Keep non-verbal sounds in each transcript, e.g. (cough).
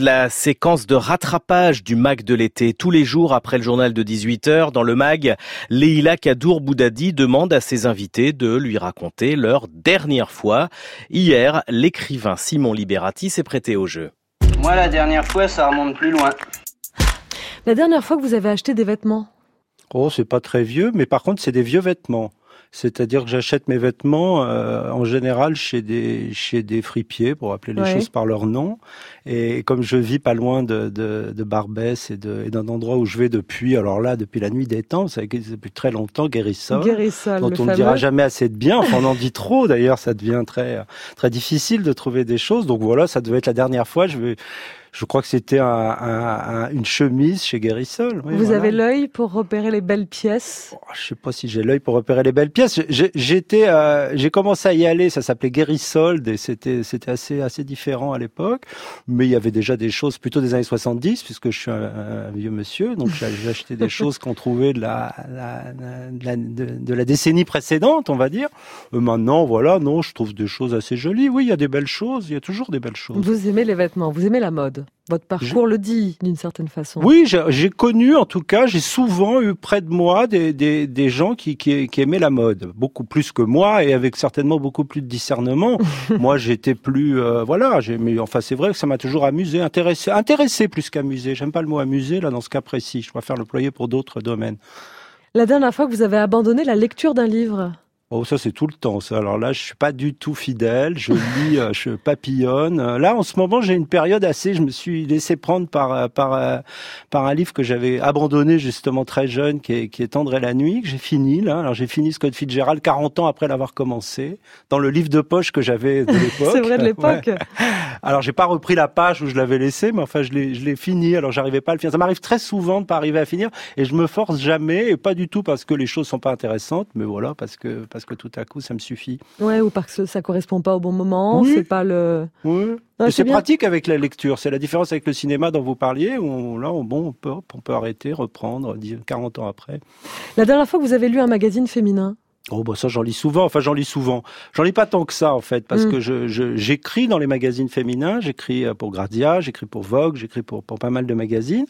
La séquence de rattrapage du MAG de l'été. Tous les jours après le journal de 18h, dans le MAG, Leila Kadour Boudadi demande à ses invités de lui raconter leur dernière fois. Hier, l'écrivain Simon Liberati s'est prêté au jeu. Moi, la dernière fois, ça remonte plus loin. La dernière fois que vous avez acheté des vêtements? Oh, c'est pas très vieux, mais par contre, c'est des vieux vêtements. C'est-à-dire que j'achète mes vêtements euh, en général chez des chez des fripiers pour appeler les choses par leur nom. Et comme je vis pas loin de, de, de Barbès et d'un endroit où je vais depuis, alors là depuis la nuit des temps, ça depuis très longtemps, Guérissol, dont on ne dira jamais assez de bien. Enfin, on en dit trop d'ailleurs, ça devient très très difficile de trouver des choses. Donc voilà, ça devait être la dernière fois. Je vais je crois que c'était un, un, une chemise chez Guérissol. Vous avez l'œil pour repérer les belles pièces? Oh, Je sais pas si j'ai l'œil pour repérer les belles pièces. J'étais, euh, j'ai commencé à y aller. Ça s'appelait Guérissol et c'était c'était assez assez différent à l'époque. Mais il y avait déjà des choses plutôt des années 70 puisque je suis un, vieux monsieur. Donc j'ai acheté des (laughs) choses qu'on trouvait de la, la, de la, de, la décennie précédente, on va dire. Euh, maintenant, voilà, non, je trouve des choses assez jolies. Oui, il y a des belles choses. Il y a toujours des belles choses. Vous aimez les vêtements. Vous aimez la mode. Votre parcours le dit d'une certaine façon. Oui, j'ai connu, en tout cas, j'ai souvent eu près de moi des, des, des gens qui, qui, qui, aimaient la mode, beaucoup plus que moi et avec certainement beaucoup plus de discernement. (laughs) moi, j'étais plus, euh, voilà, mais enfin, c'est vrai que ça m'a toujours amusé, intéressé, intéressé plus qu'amusé. J'aime pas le mot amusé là dans ce cas précis. Je préfère l'employer pour d'autres domaines. La dernière fois que vous avez abandonné la lecture d'un livre Oh, ça c'est tout le temps. Ça. Alors là, je suis pas du tout fidèle. Je lis, euh, je papillonne. Là, en ce moment, j'ai une période assez. Je me suis laissé prendre par euh, par euh, par un livre que j'avais abandonné justement très jeune, qui est qui est Tendre la nuit, que j'ai fini là. Alors j'ai fini Scott Fitzgerald 40 ans après l'avoir commencé, dans le livre de poche que j'avais de (laughs) l'époque. c'est vrai de l'époque. Alors j'ai pas repris la page où je l'avais laissé, mais enfin je l'ai fini. Alors j'arrivais pas à le finir. Ça m'arrive très souvent de pas arriver à finir, et je me force jamais, et pas du tout parce que les choses sont pas intéressantes, mais voilà parce que parce que tout à coup ça me suffit. Ouais, ou parce que ça correspond pas au bon moment, c'est pas le. Oui. C'est pratique avec la lecture. C'est la différence avec le cinéma dont vous parliez, où là, bon, on peut, on peut arrêter, reprendre 40 ans après. La dernière fois que vous avez lu un magazine féminin Oh bah ça j'en lis souvent, enfin j'en lis souvent. J'en lis pas tant que ça en fait, parce mm. que je, j'écris dans les magazines féminins, j'écris euh, pour Gradia, j'écris pour Vogue, j'écris pour, pour pas mal de magazines.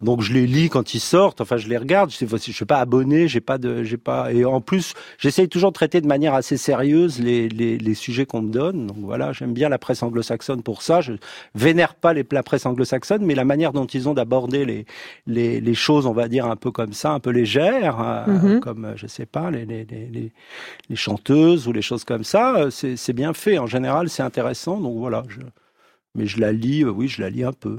Donc je les lis quand ils sortent, enfin je les regarde. Je ne suis pas abonné, j'ai pas de, j'ai pas. Et en plus, j'essaye toujours de traiter de manière assez sérieuse les, les, les sujets qu'on me donne. Donc voilà, j'aime bien la presse anglo-saxonne pour ça. Je vénère pas les, la presse anglo-saxonne, mais la manière dont ils ont d'aborder les, les, les choses, on va dire un peu comme ça, un peu légères, euh, mm-hmm. comme je sais pas les, les, les, les, chanteuses ou les choses comme ça, euh, c'est bien fait. En général, c'est intéressant. Donc voilà. Je, mais je la lis, euh, oui, je la lis un peu.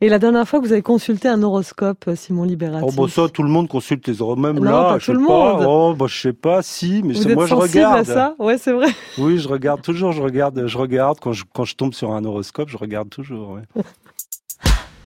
Et la dernière fois que vous avez consulté un horoscope, euh, Simon Libérati Oh, bah ça, tout le monde consulte les horoscopes. Même là, pas je tout sais le pas. monde. Oh, bah, je sais pas, si, mais vous moi, êtes je regarde. à ça? Ouais, c'est vrai. Oui, je regarde toujours, je regarde, je regarde. Quand je, quand je tombe sur un horoscope, je regarde toujours, ouais. (laughs)